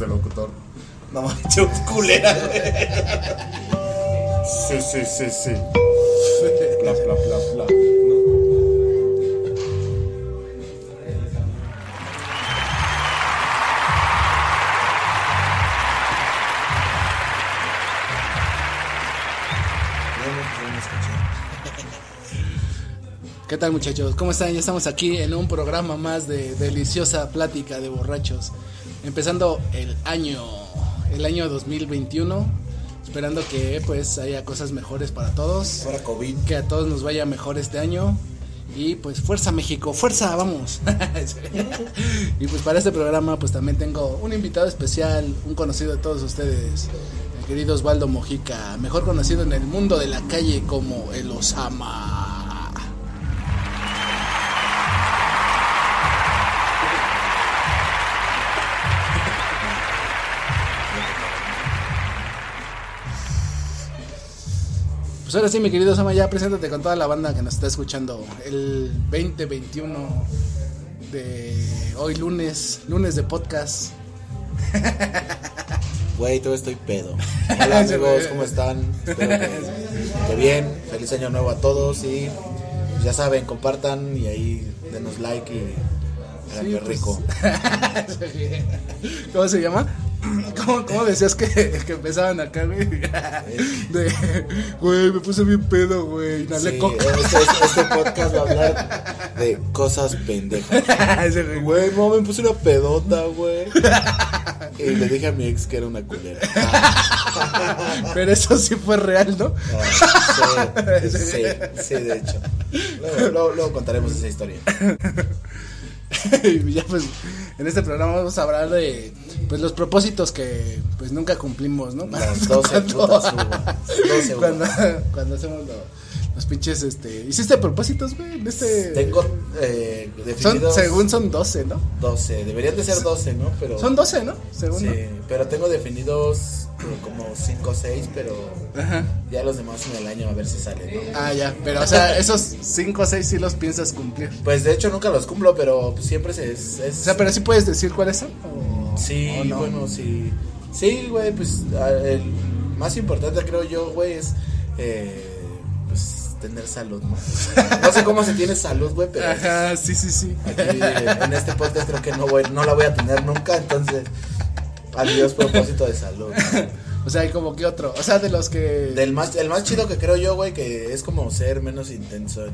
de locutor. No manches, culera. Sí, sí, sí, sí. Bla, bla, bla, bla. ¿Qué tal muchachos? ¿Cómo están? Ya estamos aquí en un programa más de deliciosa plática de borrachos. Empezando el año, el año 2021. Esperando que pues haya cosas mejores para todos. Ahora COVID. Que a todos nos vaya mejor este año. Y pues fuerza México, fuerza, vamos. y pues para este programa pues también tengo un invitado especial, un conocido de todos ustedes, el querido Osvaldo Mojica, mejor conocido en el mundo de la calle como el Osama. Pues ahora sí, mi querido Sama, ya preséntate con toda la banda que nos está escuchando el 2021 de hoy lunes, lunes de podcast. Güey, todo estoy pedo. Hola amigos, ¿cómo están? Espero que, que bien. Feliz año nuevo a todos y pues, ya saben, compartan y ahí denos like y háganme pues. rico. ¿Cómo se llama? ¿Cómo, cómo decías que, que empezaban acá, güey? De, güey, me puse bien pedo, güey. Inhalé Sí, coca. este, este- este podcast va a hablar de cosas pendejas. Güey. Güey, no, me puse una pedota, güey. Y le dije a mi ex que era una culera. Pero eso sí fue real, ¿no? Ah, sí, sí, sí, de hecho. Luego, luego- luego contaremos esa historia. y ya pues en este programa vamos a hablar de pues los propósitos que pues nunca cumplimos, ¿no? Las 12 putas uvas. 12 uvas. cuando, cuando hacemos lo- los pinches este ¿Hiciste propósitos, güey? En este Tengo eh, son definidos según son 12, ¿no? 12. Deberían de ser 12, ¿no? Pero, Son 12, ¿no? Según Sí, pero tengo definidos eh, como 5 o 6, pero. Ajá. ya los demás en el año a ver si salen, ¿no? Ah, ya, pero o sea, esos 5 o 6 sí los piensas cumplir. Pues de hecho nunca los cumplo, pero siempre se, es, es- O sea, pero sí puedes decir cuáles son o Sí, o no? bueno, sí. Sí, güey, pues el más importante creo yo, güey, es eh, tener salud, ¿no? Sé cómo se tiene salud, güey, pero Ajá, sí, sí, sí. aquí en este podcast creo que no voy, no la voy a tener nunca, entonces adiós propósito de salud. O sea, hay como que otro, o sea, de los que Del más, el más chido que creo yo, güey, que es como ser menos intenso en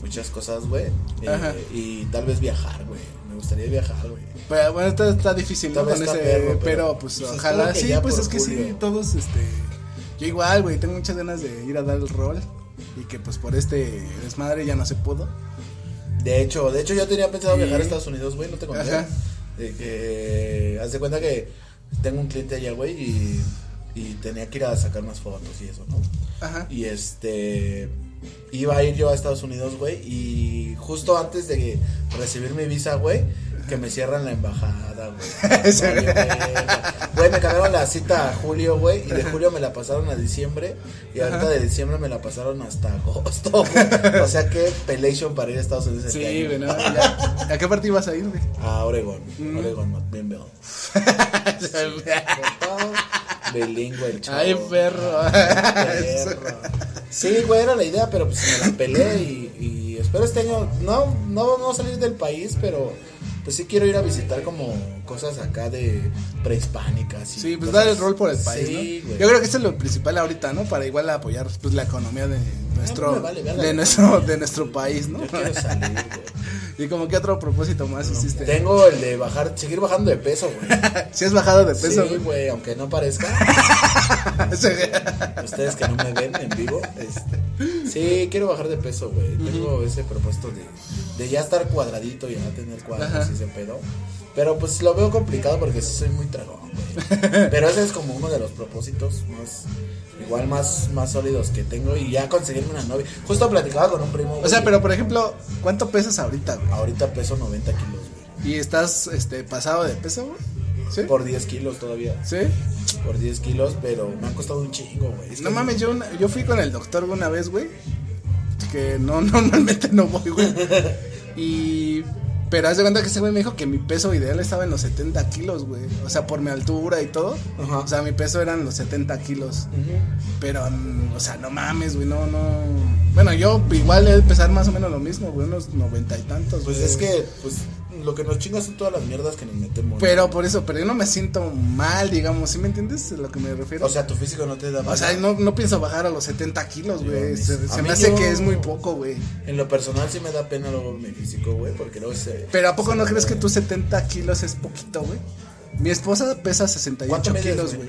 muchas cosas, güey. eh, y tal vez viajar, güey. Me gustaría viajar, güey. Pero bueno, está, está difícil, Con está ese, perro, pero, pero, pues, pues, ojalá. Sí, pues es que sí, todos, este. Yo igual, güey, tengo muchas ganas de ir a dar el rol. Y que pues por este desmadre ya no se pudo. De hecho, de hecho yo tenía pensado Sí. viajar a Estados Unidos, güey, no te conté. De que haz de cuenta que tengo un cliente allá, güey, y, y tenía que ir a sacar unas fotos y eso, ¿no? Ajá. Y este iba a ir yo a Estados Unidos, güey, y justo antes de recibir mi visa, güey, que me cierran la embajada, güey. Güey, me cambiaron la cita a julio, güey, y de julio me la pasaron a diciembre, y ahorita Ajá. de diciembre me la pasaron hasta agosto, güey. O sea, que pelation para ir a Estados Unidos este Sí, güey, ¿no? Ya. ¿A qué parte ibas a ir, güey? A Oregon, Mm. Oregon, McMinnville. Bilingüe el chavo. Ay, perro. Perro. Sí, güey, era la idea, pero pues me la pelé y, y espero este año, no, no, no salir del país, pero pues sí quiero ir a visitar como cosas acá de prehispánicas. y Sí, pues dar el rol por el país, Sí, ¿no? güey. Yo creo que eso es lo principal ahorita, ¿no? Para igual apoyar pues la economía de nuestro vale verga. de nuestro de nuestro país, ¿no? Yo quiero salir, güey. y como que otro propósito más hiciste. Tengo el de bajar, seguir bajando de peso, güey. Si has bajado de peso, Sí, güey. güey, aunque no parezca. Ustedes que no me ven en vivo, este, sí, quiero bajar de peso, güey. Tengo ese propósito de, de ya estar cuadradito y ya tener cuadros Ajá. y ese pedo. Pero pues lo veo complicado porque sí soy muy tragón, güey. Pero ese es como uno de los propósitos más, igual más, más sólidos que tengo y ya conseguirme una novia. Justo platicaba con un primo. O sea, pero por ejemplo, ¿cuánto pesas ahorita, güey? Ahorita peso 90 kilos, güey. ¿Y estás este pasado de peso, güey? ¿Sí? Por 10 kilos todavía. ¿Sí? Por 10 kilos, pero me ha costado un chingo, güey. Es No que- mames, yo, una- yo fui con el doctor una vez, güey. Que no, normalmente no voy, güey. Y Pero haz de cuenta que ese güey me dijo que mi peso ideal estaba en los 70 kilos, güey. O sea, por mi altura y todo. Ajá. O sea, mi peso eran los 70 kilos. Pero, mm, o sea, no mames, güey, no, no. Bueno, yo igual he de pesar más o menos lo mismo, güey, unos noventa y tantos. Pues güey. es que, pues, lo que nos chinga son todas las mierdas que nos metemos. Pero por eso, pero yo no me siento mal, digamos, ¿sí me entiendes a lo que me refiero? O sea, tu físico no te da O sea, no, no pienso bajar a los 70 kilos, güey. Se, me hace yo- que es muy poco, güey. En lo personal sí me da pena luego mi físico, güey, porque luego se... Pero ¿a poco se no crees que tú 70 kilos es poquito, güey? Mi esposa pesa 68 ¿Cuánto mides, kilos, güey?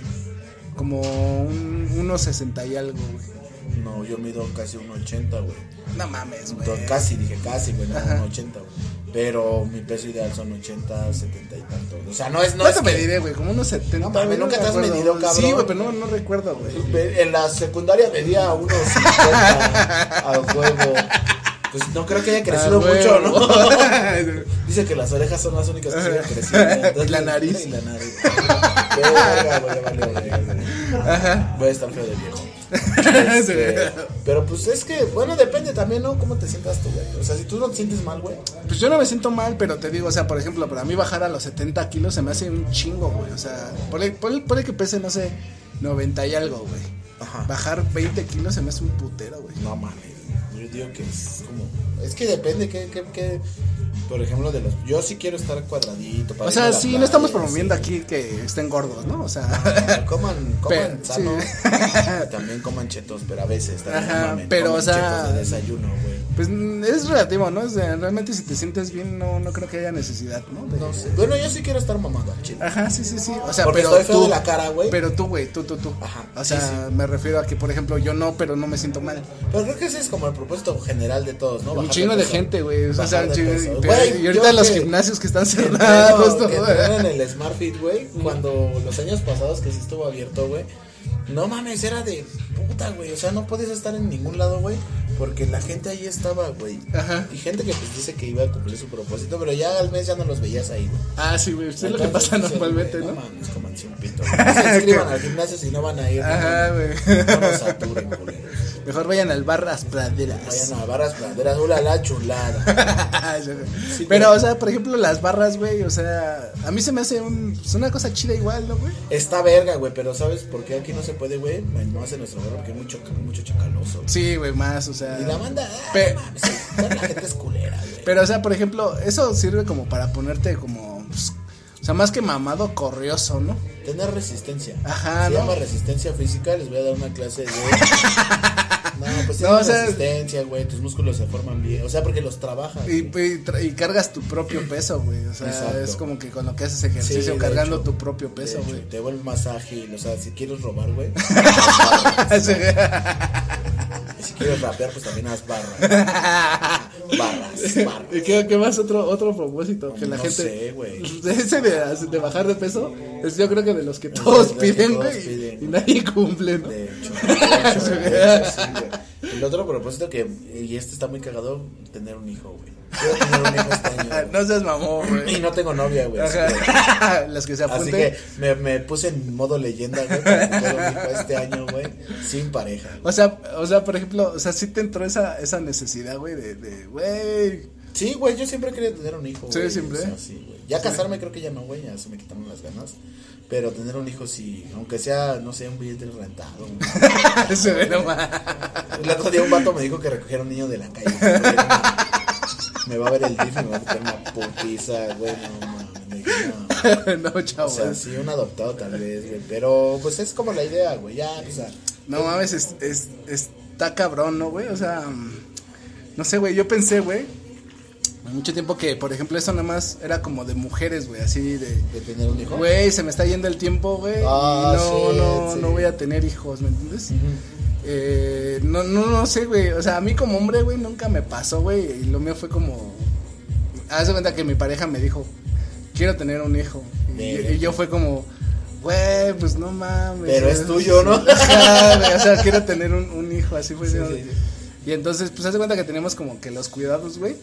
Como un, unos 60 y algo, güey. No, yo mido casi un 80, güey. No mames, güey. Casi, dije casi, güey, no, Ajá. un 80, güey. Pero mi peso ideal son 80, 70 y tantos. O sea, no es... No ¿Cuánto me que- diré, güey? Como unos 70. No mames, nunca te has recuerdo. medido, cabrón. Sí, güey, pero no, no recuerdo, güey. En la secundaria medía unos 50 a huevo. Pues no creo que haya crecido Ah, mucho. ¿no? Dice que las orejas son las únicas que siguen creciendo. Y la nariz. Y la nariz. Voy a estar feo de viejo. Este, pero pues es que, bueno, depende también, ¿no? ¿Cómo te sientas tú, güey? O sea, si tú no te sientes mal, güey. Pues yo no me siento mal, pero te digo, o sea, por ejemplo, para mí bajar a los 70 kilos se me hace un chingo, güey. O sea, ponle, ponle- ponle que pese, no sé, 90 y algo, güey. Ajá. Bajar 20 kilos se me hace un putero, güey. No mames. Yo digo que es como. Es que depende, que, que, que. Por ejemplo, de los. Yo sí quiero estar cuadradito. para O sea, sí, playa, no estamos promoviendo sí. aquí que estén gordos, ¿no? O sea, coman, coman Pero, sano. sí. También coman chetos, pero a veces también Ajá, mamen, pero, o sea, de desayuno, güey. pues es relativo, ¿no? O sea, realmente si te sientes bien, no, no creo que haya necesidad, ¿no? De- No sé. Bueno, yo sí quiero estar mamado al chile. Ajá, sí, sí, sí. O sea, Porque pero estoy tú, de la cara, güey. Pero tú, güey, tú, tú, tú. Ajá, O sea, sí. me refiero a que, por ejemplo, yo no, pero no me siento mal. Pero creo que ese es como el propósito general de todos, ¿no? un chingo de peso. gente, güey. O sea, chingo- pero- Güey, y ahorita los que- gimnasios que están Que cerrados, todo. que en el Smart Fit, güey, cuando los años pasados que sí estuvo abierto, güey. No mames, era de puta, güey. O sea, no podías estar en ningún lado, güey. Porque la gente ahí estaba, güey. Ajá. Y gente que pues dice que iba a cumplir su propósito, pero ya al mes ya no los veías ahí, güey. Ah, sí, güey. Es lo que pasa normalmente, ¿no? No mames, coman sin pito. No se inscriban al gimnasio si no van a ir. Ajá, no, güey. No nos saturen, culeros. Mejor vayan al bar Las Praderas. Vayan a barras praderas, hola la chulada. Sí, Pero, o sea, por ejemplo, las barras, güey, o sea, a mí se me hace un, es una cosa chida igual, ¿no, güey? Está verga, güey, pero ¿sabes por qué aquí no se puede, güey? Más en nuestro barrio, porque hay mucho, mucho chacaloso. güey. Sí, güey, más, o sea. Y la banda, ah, Pe- no mames, la gente es culera, güey. Pero, o sea, por ejemplo, eso sirve como para ponerte como, pues, o sea, más que mamado, corrioso, ¿no? Tener resistencia. Ajá, Se ¿no? llama resistencia física, les voy a dar una clase de... No, pues No, o sea- resistencia, güey, tus músculos se forman bien. O sea, porque los trabajas. Y, cargas tu propio peso, güey. O sea, Exacto. es como que con lo que haces ejercicio, cargando hecho, tu propio peso, güey. Te vuelves más ágil, o sea, si quieres robar, güey. Quieres rapear, pues también haz barras. Barras, barras. ¿Y qué, qué más otro, otro propósito? Que la No gente. sé, güey. Ese de, de bajar de peso es yo creo que de los que todos que piden, todos güey. piden. Y nadie cumple, ¿no? De hecho, de hecho, de hecho, sí, güey. El otro propósito que, y este está muy cagado, tener un hijo, güey. Quiero tener un hijo este año. No seas mamón, Y güey. no tengo novia, güey. así Ajá. Las que se Así apunten. que me, me puse en modo leyenda, güey, para tener un hijo este año, güey, sin pareja. O sea, o sea, por ejemplo, o sea, sí te entró esa, esa necesidad, güey, de, de, güey. Sí, güey, yo siempre quería tener un hijo, Sí, güey. siempre. o sea, sí. Ya casarme creo que ya no, güey, ya se me quitaron las ganas. Pero tener un hijo sí, aunque sea, no sé, un billete rentado. Se ve nomás. El otro día un vato me dijo que recogiera un niño de la calle. Me va a ver el DIF y me va a meter una putiza, güey, no mames. no. no, chavo. O sea, sí, un adoptado tal vez, güey. Pero pues es como la idea, güey. Ya, o sea. No mames, es, es- está cabrón, ¿no, güey? O sea, no sé, güey, yo pensé, güey, mucho tiempo que, por ejemplo, eso nada más era como de mujeres, güey, así de, De tener un hijo. güey, se me está yendo el tiempo, güey, Ah, no, no, sí. no voy a tener hijos, ¿me entiendes? Ujú. Eh, no, no, no sé, güey, o sea, a mí como hombre, güey, nunca me pasó, güey, y lo mío fue como, haz de cuenta que mi pareja me dijo, quiero tener un hijo, y, yo fue como... Güey, pues no mames. Pero es tuyo, ¿no? Güey, o sea, quiero tener un, un hijo, así fue. Sí, ¿no? sí, sí. Y entonces, pues, haz de cuenta que tenemos como que los cuidados, güey.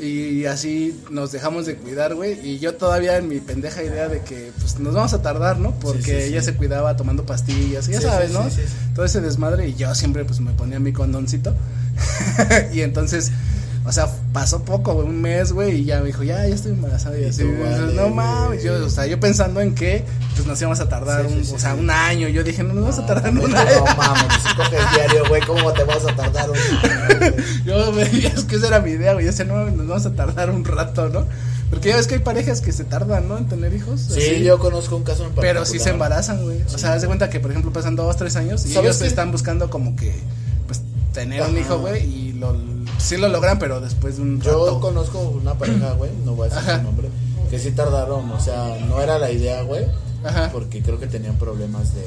Y así nos dejamos de cuidar, güey. Y yo todavía en mi pendeja idea de que, pues, nos vamos a tardar, ¿no? Porque Sí, sí, sí. ella se cuidaba tomando pastillas, ya sabes, ¿no? Todo ese desmadre. Y yo siempre, pues, me ponía mi condoncito. y entonces, O sea, pasó poco, güey, un mes, güey, y ya me dijo, ya, ya estoy embarazada. Y, así, tú, vale, no mames, yo, o sea, yo pensando en que, pues nos íbamos a tardar, Sí, un, sí, sí, o sea, un año. Yo dije, no nos vamos a tardar un no, año. No mames, si coges diario, güey, ¿cómo te vas a tardar un año? Yo, güey, es que esa era mi idea, güey. Yo decía, no, nos vamos a tardar un rato, ¿no? Porque ya ves que hay parejas que se tardan, ¿no? En tener hijos. Sí, así. yo conozco un caso en particular. Pero sí se embarazan, güey. O sea, haz de cuenta que, por ejemplo, pasan dos, tres años y ¿Sabes ellos qué? están buscando como que, pues, tener un hijo, güey, y lo, sí lo logran, pero después de un Yo rato. conozco una pareja, güey, no voy a decir Ajá. su nombre, que sí tardaron, o sea, no era la idea, güey, Ajá, porque creo que tenían problemas de,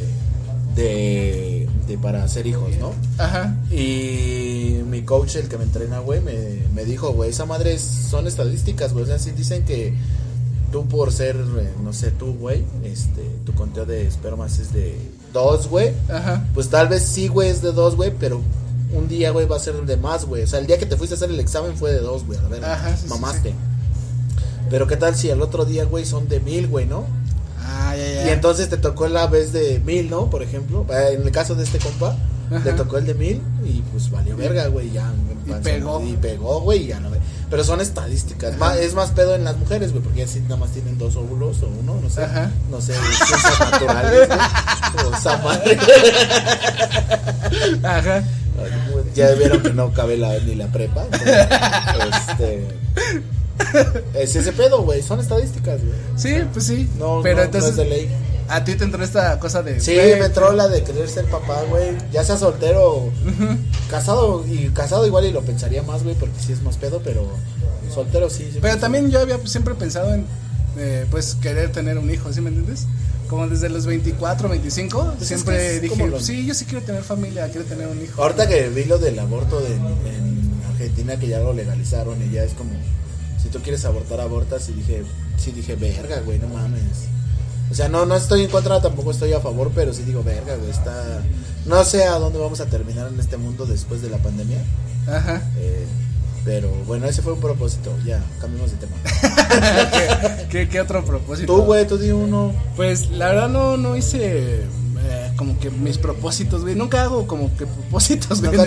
de, de para hacer hijos, ¿no? ajá, Y mi coach, el que me entrena, güey, me, me dijo, güey, esa madre es- son estadísticas, güey, o sea, sí dicen que tú por ser, eh, no sé, tú, güey, este, tu conteo de espermas es de dos, güey, ajá. pues tal vez sí, güey, es de dos, güey, pero un día, güey, va a ser de más, güey. O sea, el día que te fuiste a hacer el examen fue de dos, güey. A ver, Ajá, sí, sí, mamaste. Pero qué tal si el otro día, güey, son de mil, güey, ¿no? Ah, ya, ya. Y entonces te tocó la vez de mil, ¿no? Por ejemplo, Eh, en el caso de este compa, Ajá. le tocó el de mil y pues valió verga, güey, ya. Y pegó. Y pegó, güey, y ya no. Pero son estadísticas. Es más pedo en las mujeres, güey, porque así nada más tienen dos óvulos o uno, no sé. Ajá. No sé, naturales, güey. O esa madre. Ajá. Ya vieron que no cabe la, ni la prepa. Este. Es ese pedo, güey. Son estadísticas, güey. Sí, pues sí. No, pero no, entonces, no es de ley. a ti te entró esta cosa de. Sí, me entró la de querer ser papá, güey. Ya sea soltero, casado y casado igual y lo pensaría más, güey, porque sí es más pedo, pero soltero sí. Pero también yo había siempre pensado en, eh, pues, querer tener un hijo, ¿sí me entiendes? Como desde los 24, 25, Pues es siempre que es dije, lo- sí, yo sí quiero tener familia, quiero tener un hijo. Ahorita que vi lo del aborto de- en Argentina, que ya lo legalizaron y ya es como, si tú quieres abortar, abortas. Y dije, sí, dije, verga, güey, no mames. O sea, no, no estoy en contra, tampoco estoy a favor, pero sí digo, verga, güey, está... No sé a dónde vamos a terminar en este mundo después de la pandemia. Ajá. eh, pero bueno, ese fue un propósito. Ya, cambiemos de tema. ¿Qué, qué, qué otro propósito? Tú, güey, tú di uno. Pues la verdad no, no hice eh, como que mis propósitos, güey. Nunca hago como que propósitos, güey.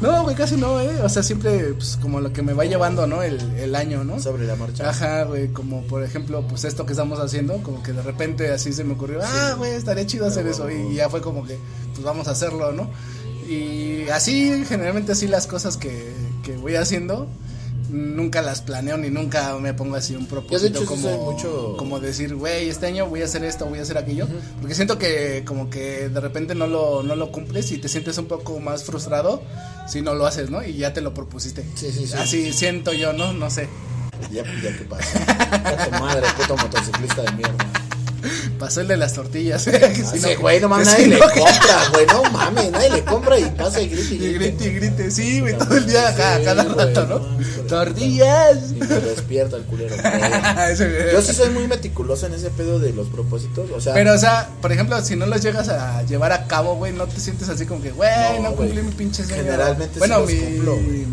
No, güey, casi no, eh. O sea, siempre, pues, como lo que me va llevando, ¿no? El, el año, ¿no? Sobre la marcha. Ajá, güey, como por ejemplo, pues esto que estamos haciendo, como que de repente así se me ocurrió, ah, güey, estaría chido hacer eso, y ya fue como que, pues vamos a hacerlo, ¿no? Y así, generalmente así las cosas que, que voy haciendo, nunca las planeo ni nunca me pongo así un propósito hecho, sí como, mucho- como decir, güey, este año voy a hacer esto, voy a hacer aquello, porque siento que como que de repente no lo, no lo cumples y te sientes un poco más frustrado si no lo haces, ¿no? Y ya te lo propusiste. Sí, sí, sí. Así siento yo, ¿no? No sé. Ya, ya que pasa. tu madre, puto motociclista de mierda. Pasó el de las tortillas. si Ese no- Ah, güey, no mames, nadie si le compra, güey, no mames, nadie le compra y pasa y grita y Y grita. grite y grite, sí, güey, todo el día, Sí, cada, cada güey, rato, ¿no? Tortillas. Y me despierta el culero. güey. Yo sí soy muy meticuloso en ese pedo de los propósitos, o sea, Pero, o sea, por ejemplo, si no los llegas a llevar a cabo, güey, no te sientes así como que, güey, No, cumplí mi pinche sueño. Generalmente sí bueno, los mi, cumplo, güey.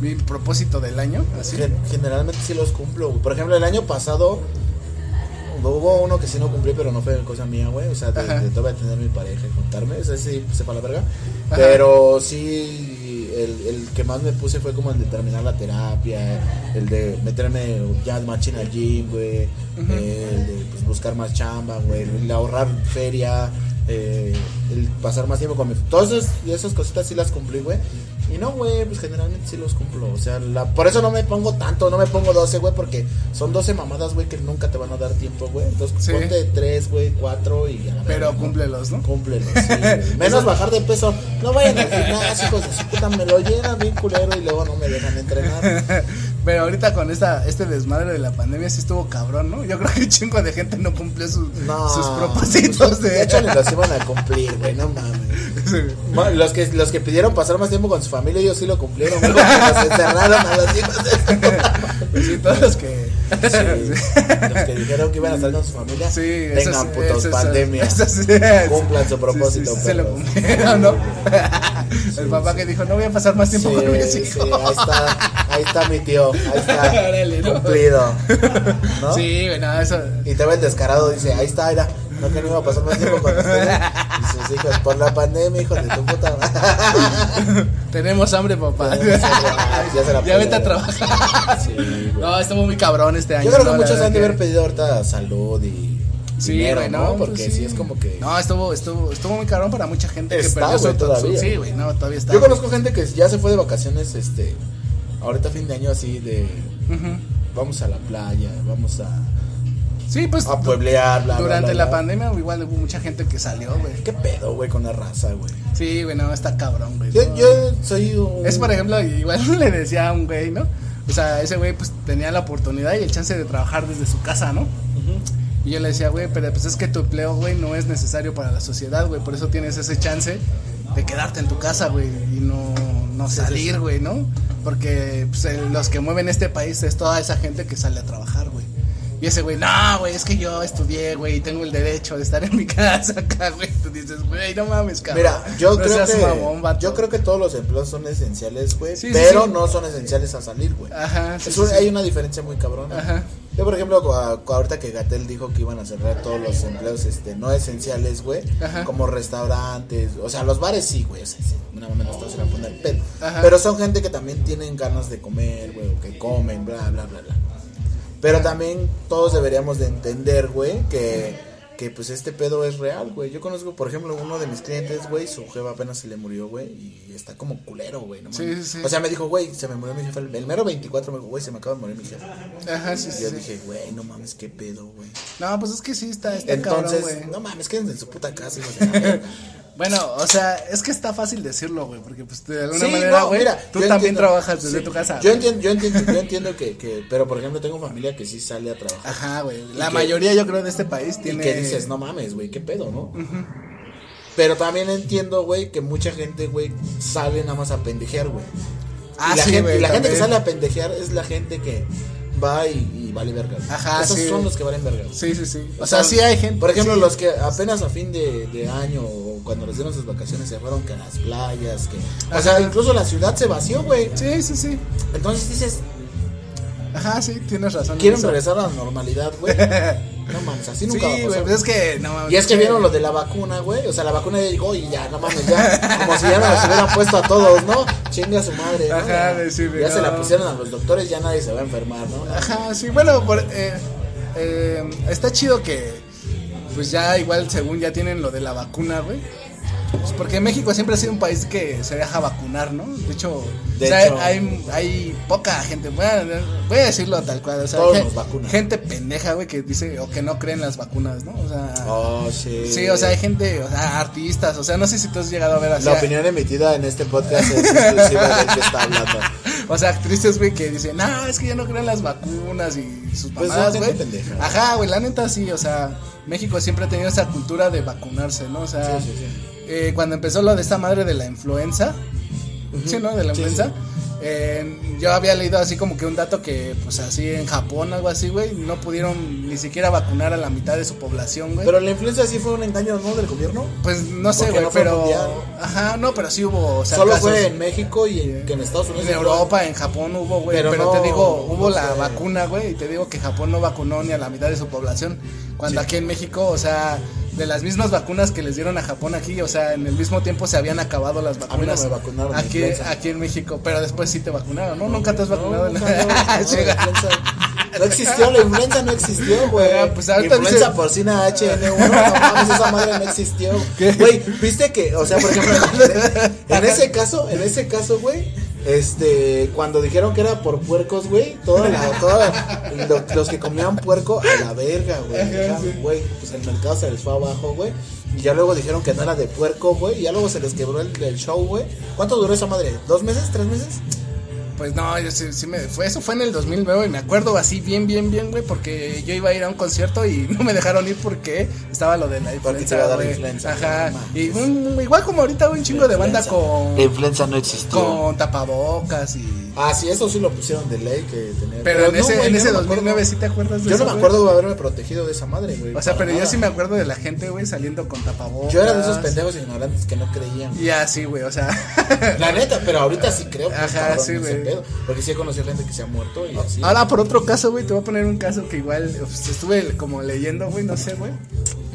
mi propósito del año, así. gen- generalmente sí los cumplo. Por ejemplo, el año pasado hubo uno que sí no cumplí, pero no fue cosa mía, güey. O sea, de, Ajá. de todavía tener mi pareja y juntarme, ese sí se fue a la verga. Ajá. Pero sí, el, el que más me puse fue como el de terminar la terapia, el de meterme ya machina al gym, güey. Eh, el de pues, buscar más chamba, güey. El ahorrar feria, eh, el pasar más tiempo con mi. Todas esas, esas cositas sí las cumplí, güey. Y no, güey, pues generalmente sí los cumplo. O sea, la, por eso no me pongo tanto, no me pongo 12, güey, porque son 12 mamadas, güey, que nunca te van a dar tiempo, güey. Entonces Sí. ponte 3, güey, 4 y a la Pero verga, ¿no? cúmplelos, ¿no? Cúmplelos, sí. Menos bajar de peso. No vayan al gimnasio, hijos de su puta, me lo llenan bien culero y luego no me dejan entrenar. Pero ahorita con esta, este desmadre de la pandemia sí estuvo cabrón, ¿no? Yo creo que un chingo de gente no cumplió sus, No. sus propósitos de... De hecho, ni los iban a cumplir, güey, no mames. Ma- Los que, los que pidieron pasar más tiempo con su familia, ellos sí lo cumplieron, güey, los encerraron a los hijos de Pues sí, todos los que... Sí, los que dijeron que iban a estar con su familia, Sí, tengan putos eso- pandemia. eso. Cumplan su propósito, Sí, se lo cumplieron, ¿no? El papá que dijo, no voy a pasar más tiempo con mis hijos. sí, ahí está, ahí está mi tío, ahí está, Órale, ¿no? cumplido, ¿no? Sí, güey, no, eso... Y te ve el descarado, dice, ahí está, era, no que no iba a pasar más tiempo con ustedes. Y sus hijos, por la pandemia, hijo de tu puta madre. Tenemos hambre, papá. Tenemos hambre, ya se la Ya vete a trabajar. Sí. No, estuvo muy cabrón este año. Yo creo que muchos han de haber pedido ahorita salud y Sí, dinero, güey, ¿no? no, Porque pues sí. es como que... No, estuvo, estuvo, estuvo muy cabrón para mucha gente Está, que perdió su, todavía. su- Sí, güey, no, todavía está. Yo conozco gente que ya se fue de vacaciones, este, ahorita fin de año así de, vamos a la playa, vamos a, Sí, pues. a pueblear, bla, Durante bla, la pandemia, igual hubo mucha gente que salió, güey. ¿Qué pedo, güey, con la raza, güey? Sí, güey, no, está cabrón, güey. Yo, no. yo soy un... Es, por ejemplo, igual le decía a un güey, ¿no? O sea, ese güey, pues tenía la oportunidad y el chance de trabajar desde su casa, ¿no? Ujú. Y yo le decía, güey, pero pues es que tu empleo, güey, no es necesario para la sociedad, güey. Por eso tienes ese chance de quedarte en tu casa, güey, y no, no salir, güey, ¿no? Porque pues, el- los que mueven este país es toda esa gente que sale a trabajar, güey. Y ese güey, no, güey, es que yo estudié, güey, y tengo el derecho de estar en mi casa acá, güey. Tú dices, güey, no mames, cabrón. Mira, yo No creo que mamón, yo creo que todos los empleos son esenciales, güey, Sí, sí, pero sí. no son esenciales a salir, güey. Ajá, sí, Es sí, un- sí. Hay una diferencia muy cabrona. Ajá. Yo, por ejemplo, ahorita que Gatel dijo que iban a cerrar todos los empleos este, no esenciales, güey, Ajá. como restaurantes, o sea, los bares sí, güey, o sea, sí, una mamá no se la poner pedo. Ajá. Pero son gente que también tienen ganas de comer, güey, o que comen, bla, bla, bla, bla. Pero también todos deberíamos de entender, güey, que, que pues este pedo es real, güey. Yo conozco, por ejemplo, uno de mis clientes, güey, su jefa apenas se le murió, güey, y está como culero, güey, no Sí, sí. O sea, me dijo, güey, se me murió mi jefa, el, mero 24 me dijo, güey, se me acaba de morir mi jefa. Ajá, sí, Y sí. yo sí. dije, güey, no mames, qué pedo, güey. No, pues es que sí está, está Entonces, cabrón, güey. no mames, quédense en su puta casa, hijos de la verga. Bueno, o sea, es que está fácil decirlo, güey, porque pues de alguna Sí, manera, no, güey, mira, tú también entiendo- trabajas desde sí, tu casa. Yo entiendo, yo entiendo, yo entiendo que, que, pero por ejemplo, tengo familia que sí sale a trabajar. Ajá, güey. La que- mayoría, yo creo, de este país Y tiene. que dices, no mames, güey, qué pedo, ¿no? Pero también entiendo, güey, que mucha gente, güey, sale nada más a pendejear, güey. Ah, y la, sí, gente, güey, y la gente que sale a pendejear es la gente que va y, y vale verga. Ajá, Esos sí. son los que valen verga. Sí, sí, sí. O sea, sí hay gente. Por ejemplo, sí. los que apenas a fin de, de año o cuando les dieron sus vacaciones se fueron que a las playas, que... O sea, incluso la ciudad se vació, güey. Sí, sí, sí. Entonces dices, Ajá, sí, tienes razón. en quieren regresar a la normalidad, güey. No mames, así Sí, nunca va a pasar. pues es que, no mames. Y es que sí. vieron lo de la vacuna, güey. O sea, la vacuna ya llegó y ya, no mames, ya. Como si ya nos hubieran puesto a todos, ¿no? Chinga su madre. ¿no? Ajá, Ya- se la pusieron a los doctores, ya nadie se va a enfermar, ¿no? Ajá, sí, bueno, por, eh, eh, está chido que, pues ya igual, según ya tienen lo de la vacuna, güey. Pues porque México siempre ha sido un país que se deja vacunar, ¿no? De hecho, De o sea, hecho. hay, hay poca gente, bueno, voy a decirlo tal cual, o sea, gente pendeja, güey, que dice o que no creen las vacunas, ¿no? O sea, Oh, sí. sí, o sea, hay gente, o sea, artistas, o sea, no sé si tú has llegado a ver así. La a- opinión emitida en este podcast es exclusiva del que está hablando. O sea, actrices, güey, que dicen, no, es que yo no creo en las vacunas y sus Pues mamadas, güey. pendeja. Ajá, güey, la neta sí, o sea, México siempre ha tenido esa cultura de vacunarse, ¿no? O sea, Sí, sí, sí. Eh, cuando empezó lo de esta madre de la influenza, sí, ¿no? De la Sí, influenza. eh, yo había leído así como que un dato que, pues así en Japón, algo así, güey, no pudieron ni siquiera vacunar a la mitad de su población, güey. Pero la influencia sí fue un engaño, ¿no? Del gobierno. pues no sé, güey, no pero. mundial. Ajá, no, pero sí hubo. O sea, Solo casos- fue en México y en, que en Estados Unidos. En Europa, en Japón hubo, güey. Pero, Pero te digo, hubo no la sé. vacuna, güey. Y te digo que Japón no vacunó ni a la mitad de su población. Cuando Sí. aquí en México, o sea, de las mismas vacunas que les dieron a Japón aquí, o sea, en el mismo tiempo se habían acabado las A mí no vacunas. me vacunaron aquí, aquí en México. Pero después sí te vacunaron, ¿no? Nunca te has vacunado. No, no, no, no existió, la influenza no existió, güey. Ah, pues ahorita influenza porcina HN1, no mames, esa madre no existió. Güey, viste que, o sea, por ejemplo, en ese caso, en ese caso, güey, este, cuando dijeron que era por puercos, güey, la- lo- los que comían puerco a la verga, güey. Güey, pues el mercado se les fue abajo, güey. Y ya luego dijeron que no era de puerco, güey. Y ya luego se les quebró el, el show, güey. ¿Cuánto duró esa madre? ¿Dos meses? ¿Tres meses? Pues no, yo sí, sí me fue, eso fue en el 2009 y me acuerdo así bien, bien, bien, güey, porque yo iba a ir a un concierto y no me dejaron ir porque estaba lo de la Porque te influenza, iba a dar güey. influenza, Ajá. no. Y un- igual como ahorita un chingo de banda con, influenza no existió. con tapabocas y... Ah, sí, eso sí lo pusieron de ley que tenía. Pero, en no, ese, güey, en ese no me 2009 acuerdo. sí te acuerdas de Yo eso, no me güey? acuerdo de haberme protegido de esa madre, güey. O sea, pero yo sí me acuerdo de la gente, güey, saliendo con tapabocas. Yo era de esos pendejos ignorantes que no creían. Y así, güey, o sea... La neta, pero ahorita sí creo Ajá, cabrón sí, güey. pedo, Porque sí he conocido gente que se ha muerto y así. Ahora, por otro caso, güey, te voy a poner un caso que igual pues, estuve como leyendo, güey, no sé, güey.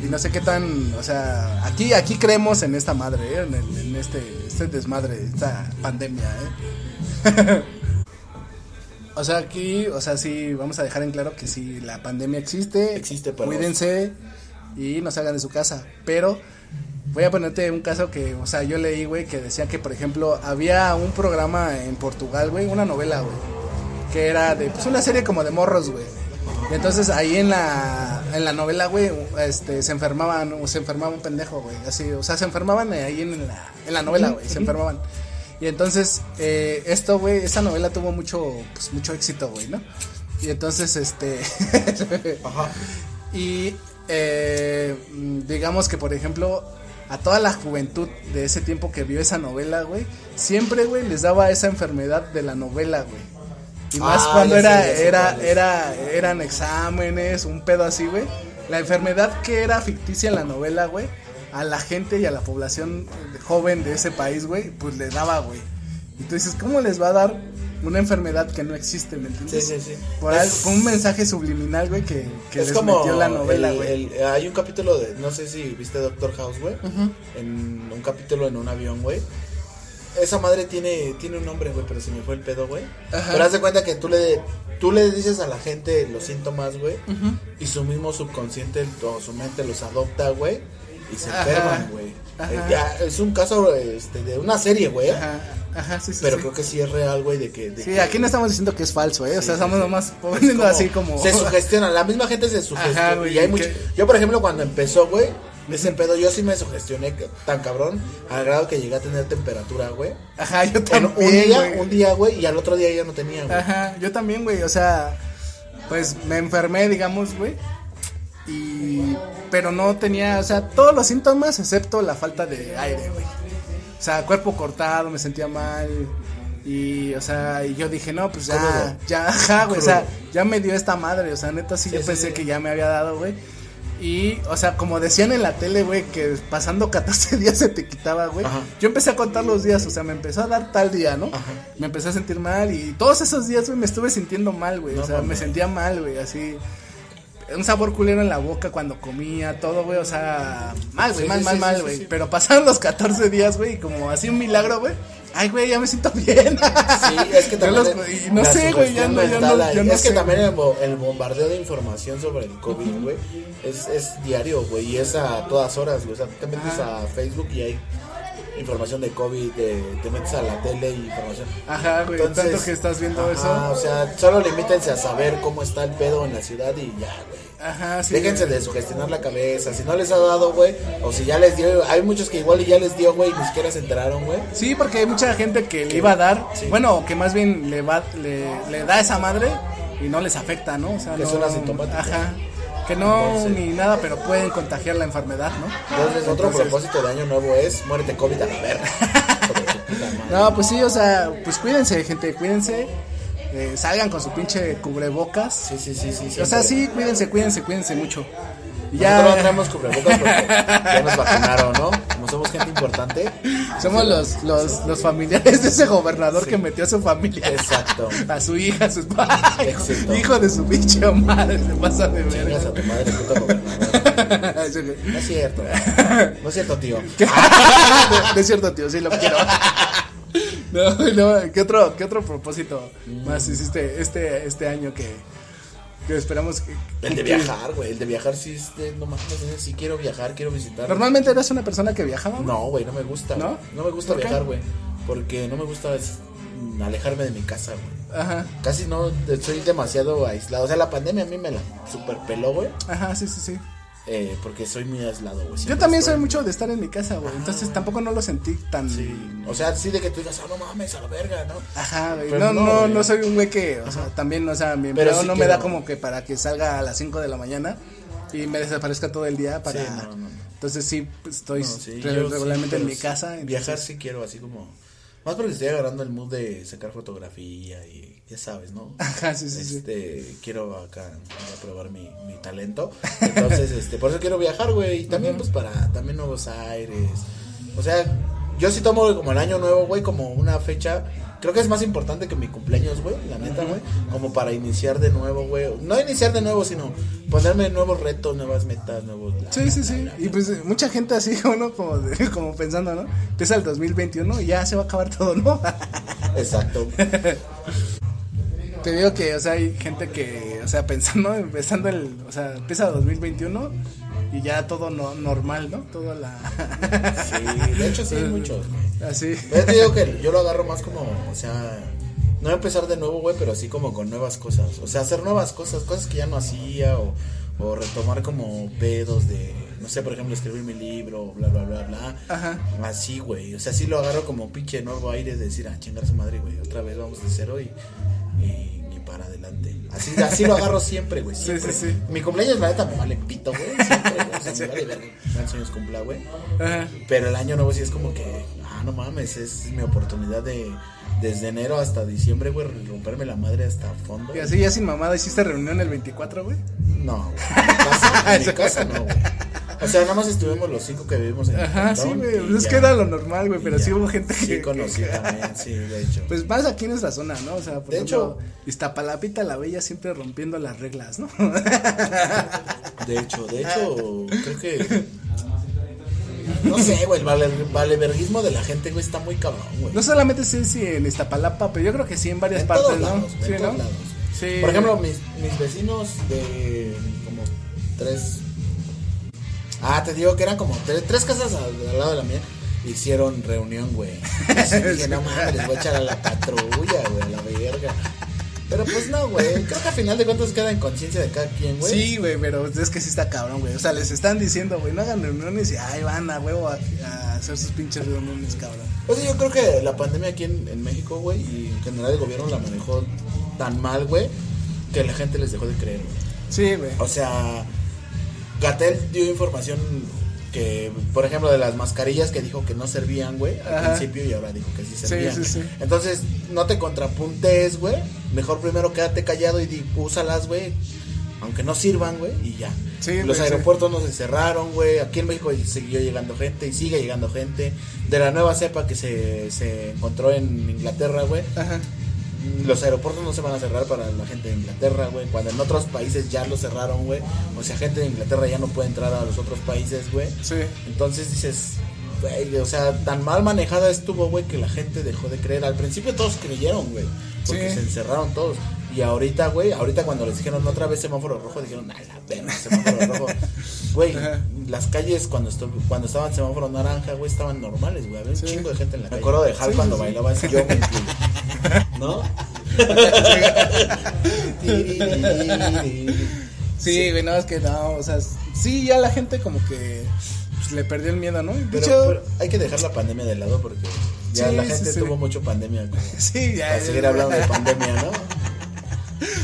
Y no sé qué tan, o sea, aquí aquí creemos en esta madre, ¿eh? en, el- en este, este desmadre, esta pandemia, ¿eh? o sea, aquí, o sea, sí, vamos a dejar en claro que sí, la pandemia existe. Cuídense y no salgan de su casa. Pero voy a ponerte un caso que, o sea, yo leí, güey, que decía que, por ejemplo, había un programa en Portugal, güey, una novela, güey, que era de, pues, una serie como de morros, güey. Y entonces ahí en la, en la novela, güey, este, se enfermaban, o se enfermaba un pendejo, güey, así, o sea, se enfermaban ahí en la, en la novela, güey, se enfermaban. Y entonces, eh, esto, güey, esa novela tuvo mucho, pues, mucho éxito, güey, ¿no? Y entonces, este, Ajá. y eh, digamos que, por ejemplo, a toda la juventud de ese tiempo que vio esa novela, güey, siempre, güey, les daba esa enfermedad de la novela, güey. Y más Ah, cuando era, sé, ya sé era, era, eran exámenes, un pedo así, güey. La enfermedad que era ficticia en la novela, güey, a la gente y a la población joven de ese país, güey, pues le daba, güey. Y tú dices, ¿cómo les va a dar una enfermedad que no existe, ¿me entiendes? Sí, sí, sí. Por Es- algo- un mensaje subliminal, güey, que, que es les como metió la novela, el- güey. hay un capítulo de, no sé si viste Doctor House, güey, en un capítulo en un avión, güey. Esa madre tiene, tiene un nombre, güey, pero se me fue el pedo, güey. Pero haz de cuenta que tú le, tú le dices a la gente los síntomas, güey, y su mismo subconsciente o su mente los adopta, güey, y se Ajá. enferman, güey. Eh, es un caso este, de una serie, güey. Ajá, ajá, sí, sí. Pero sí. creo que sí es real, güey, de que... de Sí, que- aquí no estamos diciendo que es falso, ¿eh? o sea, estamos sí. nomás poniendo así como. Se sugestiona, la misma gente se sugestiona. güey, y hay que- mucho- Yo, por ejemplo, cuando empezó, güey, ese pedo, yo sí me sugestioné tan cabrón, al grado que llegué a tener temperatura, güey. Ajá, yo En también. un día, un día, güey, y al otro día ya no tenía, güey. Ajá, yo también, güey, o sea, pues me enfermé, digamos, güey. Y. Pero no tenía, o sea, todos los síntomas excepto la falta de aire, güey. O sea, cuerpo cortado, me sentía mal. Y, o sea, y yo dije, no, pues ya, Crudo. ya, ajá, güey, o sea, ya me dio esta madre, o sea, neta, sí, Sí, yo sí, pensé sí. que ya me había dado, güey. Y, o sea, como decían en la tele, güey, que pasando 14 días se te quitaba, güey. Yo empecé a contar los días, o sea, me empezó a dar tal día, ¿no? Ajá. Me empecé a sentir mal y todos esos días, güey, me estuve sintiendo mal, güey. No o sea, me sentía mal, güey, así. Un sabor culero en la boca cuando comía, todo, güey, o sea, mal, güey, Sí, mal, sí, mal, sí, mal, güey. Pero pasaron los 14 días, güey, y como así un milagro, güey. Ay, güey, ya me siento bien. Sí, es que también. los- y no sé, güey, ya no, ya no, yo no Es que también el, bo- el bombardeo de información sobre el COVID, güey, es, es diario, güey, y es a todas horas, güey. O sea, tú te metes a Facebook y hay información de COVID, de- te metes a la tele y información. Ajá, güey, Entonces, tanto que estás viendo ajá, eso. O sea, solo limítense a saber cómo está el pedo en la ciudad y ya, güey. Ajá, sí. Déjense de sugestionar la cabeza. Si no les ha dado, güey, o si ya les dio, hay muchos que igual y ya les dio, güey, y ni siquiera se enteraron, güey. Sí, porque hay mucha gente que le iba a dar, Sí. bueno, que más bien le va, le, le da esa madre y no les afecta, ¿no? O sea, Que no, son asintomáticos. Ajá. Que no Entonces- ni nada, pero pueden contagiar la enfermedad, ¿no? Entonces, otro Entonces- propósito de año nuevo es muérete COVID a la verga. No, pues sí, o sea, pues cuídense, gente, cuídense. eh, salgan con su pinche cubrebocas. Sí, sí, sí, sí. o sea, sí, cuídense, cuídense, cuídense mucho. Y Nosotros no ya traemos cubrebocas porque ya nos vacunaron, ¿no? Como somos gente importante. somos los, los, los familiares de ese gobernador Sí. que metió a su familia. Exacto. A su hija, a su hijo, Exacto. hijo de su pinche madre, se pasa de a tu madre, puto gobernador. No es cierto. No es cierto, tío. no es cierto, tío, sí lo quiero. No, no, ¿qué otro, qué otro propósito más hiciste este, este año que, que esperamos que... El de viajar, güey. El de viajar sí, este, no mames. Sí quiero viajar, quiero visitar. ¿Normalmente eras una persona que viajaba? güey? No, güey, no me gusta. ¿No? ¿No? No me gusta viajar, güey. Porque no me gusta es, mm, alejarme de mi casa, güey. Ajá, Casi no, de- soy demasiado aislado. O sea, la pandemia a mí me la super peló, güey. ajá, sí, sí, sí. Eh, porque soy muy aislado, güey. Yo también soy mucho de estar en mi casa, güey. Entonces tampoco no lo sentí tan... Sí. O sea, sí de que tú digas, ah, no mames, a la verga, ¿no? Ajá, güey. No, no, no, soy un güey que, o sea, también, o sea, mi Pero empleo sí no me da como que para que salga a las 5 de la mañana y me desaparezca todo el día para... Sí, no, no. Entonces sí, pues, estoy sí, re- regularmente en mi casa. entonces- Viajar sí quiero, así como. Más porque estoy agarrando el mood de sacar fotografía y ya sabes, ¿no? Ajá, sí, sí, sí. este, quiero acá probar mi, mi talento. Entonces, este, por eso quiero viajar, güey. Y también, pues, para también nuevos aires. O sea, yo sí tomo como el año nuevo, güey, como una fecha Creo que es más importante que mi cumpleaños, güey, la neta, güey. Como para iniciar de nuevo, güey. No iniciar de nuevo, sino ponerme nuevos retos, nuevas metas, nuevos... Sí, sí, sí. Y pues mucha gente así, ¿no? Como, de- como pensando, ¿no? Empieza el 2021 y ya se va a acabar todo, ¿no? Exacto. Te digo que, o sea, hay gente que, o sea, pensando, empezando el, o sea, empieza 2021 y ya todo no, normal, ¿no? Todo la... Sí, de hecho sí, hay muchos, güey. Así. Yo te digo que yo lo agarro más como, o sea, no empezar de nuevo, güey, pero así como con nuevas cosas. O sea, hacer nuevas cosas, cosas que ya no hacía, o, o retomar como pedos de, no sé, por ejemplo, escribir mi libro, bla, bla, bla, bla. Ajá. Así, güey. O sea, sí lo agarro como pinche nuevo aire de decir, ah, chingar a su madre, güey. Otra vez vamos de cero y, y, y para adelante. Así, así lo agarro siempre, güey. Sí, siempre. sí, sí. Mi cumpleaños, la neta, me vale pito, güey. Siempre, güey. O sea, me vale verga. ¿Cuántos años cumpla, güey? Ajá. Pero el año nuevo sí es como que, ah, no mames, es mi oportunidad de, desde enero hasta diciembre, güey, romperme la madre hasta fondo. Y así ya sin mamada hiciste reunión el 24, güey. No, güey. En casa, en mi casa no, güey. O sea, nada más estuvimos los cinco que vivimos en Ajá, sí, güey. Pues es ya. que era lo normal, güey, pero ya. sí hubo gente que... Sí, conocí que- también, sí, de hecho. Pues más aquí en nuestra zona, ¿no? O sea, por De ejemplo, hecho- Iztapalapita la Bella siempre rompiendo las reglas, ¿no? De hecho, de hecho, creo que. No sé, güey, el vale, valeverguismo de la gente, güey, está muy cabrón, güey. No solamente sé si en Iztapalapa, pero yo creo que sí en varias en partes, todos ¿no? lados, sí, en todos ¿no? lados. Sí. Por ejemplo, mis, mis vecinos de como tres. Ah, te digo que eran como tres, tres casas al, al lado de la mía. Hicieron reunión, güey. Dije, no mames, les voy a echar a la patrulla, güey, a la verga. Pero pues no, güey. Creo que al final de cuentas queda en conciencia de cada quien, güey. Sí, güey, pero es que sí está cabrón, güey. O sea, les están diciendo, güey, no hagan reuniones y ay, van a huevo a, a hacer sus pinches reuniones, cabrón. Pues yo creo que la pandemia aquí en, en México, güey, y en general el gobierno la manejó tan mal, güey, que la gente les dejó de creer, güey. Sí, güey. O sea, Gatel dio información que, por ejemplo, de las mascarillas que dijo que no servían, güey, al Ajá. principio y ahora dijo que sí servían. sí, sí. Entonces, no te contrapuntes, güey. Mejor primero quédate callado y di, úsalas, güey. Aunque no sirvan, güey, y ya. Los sí. aeropuertos no se cerraron, güey. Aquí en México siguió llegando gente y sigue llegando gente. De la nueva cepa que se, se encontró en Inglaterra, güey. Los aeropuertos no se van a cerrar para la gente de Inglaterra, güey. Cuando en otros países ya lo cerraron, güey. O sea, gente de Inglaterra ya no puede entrar a los otros países, güey. Sí. Entonces dices, güey, o sea, tan mal manejada estuvo, güey, que la gente dejó de creer. Al principio todos creyeron, güey. Porque Sí. se encerraron todos. Y ahorita, güey, ahorita cuando les dijeron otra vez semáforo rojo, dijeron, a la verga, semáforo rojo. Güey, las calles cuando, cuando estaban semáforo naranja, güey, estaban normales, güey. Había un Sí. chingo de gente en la calle. Me acuerdo de Hal Sí, cuando bailaba eso, yo me incluyo. ¿No? Sí, güey, no, es que no, o sea, sí, ya la gente como que pues, le perdió el miedo, ¿no? Pero, hay que dejar la pandemia de lado porque ya Sí, la gente sí. tuvo mucho pandemia. como sí, ya. Para seguir hablando de pandemia, ¿no?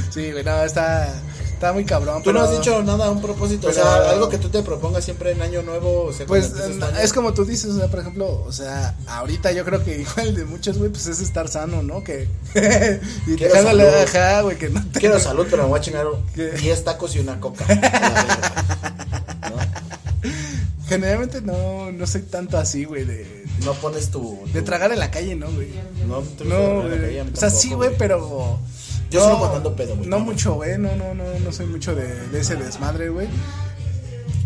Sí, güey, no, está, está muy cabrón. Tú no has dicho nada a un propósito, o sea, algo que tú te propongas siempre en año nuevo, o sea, Pues es como tú dices, o sea, por ejemplo, o sea, ahorita yo creo que igual de muchos, güey, pues es estar sano, ¿no? Que y Quiero salud. ajá, güey, que no te Quiero salud, pero me voy a chingar ¿Qué? 10 tacos y una coca. verga, Generalmente no no soy tanto así, güey, de ¿no? no pones tu, de tragar en la calle, ¿no, güey? No, No, güey. O sea, sí, güey, pero Yo no, sigo contando pedo, güey. No mucho, güey, no, no, no, no soy mucho de, de ese desmadre, güey.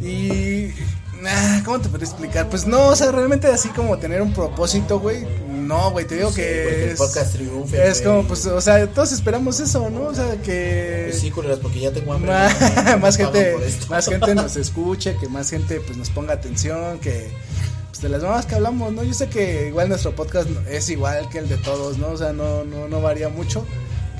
Y nah, ¿cómo te puedo explicar? Pues no, o sea, realmente así como tener un propósito, güey. No, güey, te digo Sí, que que el es podcast triunfe, Es como pues, o sea, todos esperamos eso, ¿no? O sea, que Pues sí, culeras, porque ya tengo hambre. más, no, gente más gente nos escuche, que más gente pues nos ponga atención, que pues de las mamás que hablamos, ¿no? Yo sé que igual nuestro podcast es igual que el de todos, ¿no? O sea, no no no varía mucho,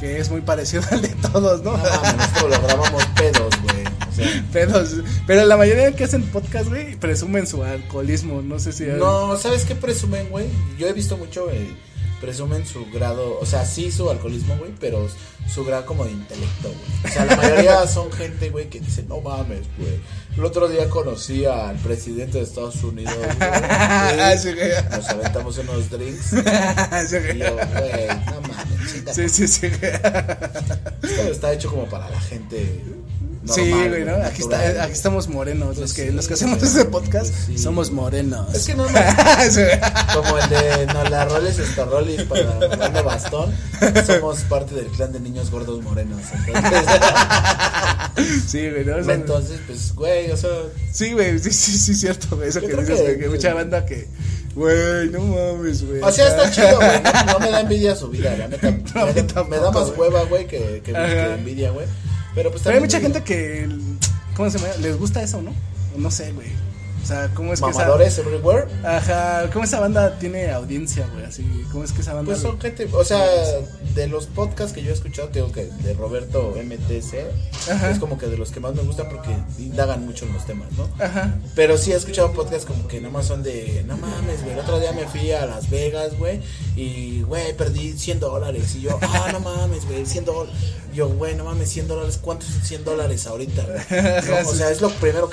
que es muy parecido al de todos, ¿no? No esto lo grabamos pedos, güey. O sea, Pedos. Pero la mayoría que hacen podcast, güey, presumen su alcoholismo, no sé si no, ¿sabes qué presumen, güey? Yo he visto mucho, eh, presumen su grado, o sea, sí su alcoholismo, güey, pero su grado como de intelecto, güey. O sea, la mayoría son gente, güey, que dicen, no mames, güey. El otro día conocí al presidente de Estados Unidos, Ah, güey. sí, güey. Nos aventamos unos drinks. Sí, Y yo, güey, no mames, chingate. Sí, sí, sí. Esto está hecho como para la gente Sí, güey, ¿no? Aquí, está, aquí estamos morenos. Los que, Sí, los que hacemos este podcast pues sí. somos morenos. Es que no, no, como el de no la roles estorrolis para dando bastón, somos parte del clan de niños gordos morenos. Entonces, sí, güey, ¿no? O sea, entonces pues, güey, o sea, sí, güey, sí, sí, sí, cierto, güey. Eso que dices, que- güey, que mucha banda que, güey, no mames, güey. o sea, está chido, güey. No, no me da envidia su vida, la neta. No, me, da- tampoco, me da más hueva, güey, que, que envidia, güey. Pero pues Pero hay mucha gente que, ¿cómo se llama? Les gusta eso, ¿no? No sé, güey. O sea, ¿cómo es que esa... mamadores everywhere. Ajá, ¿cómo esa banda tiene audiencia, güey? Así, ¿cómo es que esa banda... Pues son gente, o sea, de los podcasts que yo he escuchado, te digo que de Roberto MTC, Ajá. es como que de los que más me gustan porque indagan mucho en los temas, ¿no? Ajá. Pero sí he escuchado podcasts como que nada más son de, no mames, güey, el otro día me fui a Las Vegas, güey, y, güey, perdí 100 dólares. Y yo, ah, no mames, güey, 100 dólares. Yo, güey, no mames, 100 dólares, ¿cuántos son 100 dólares ahorita? No, o sea, es lo primero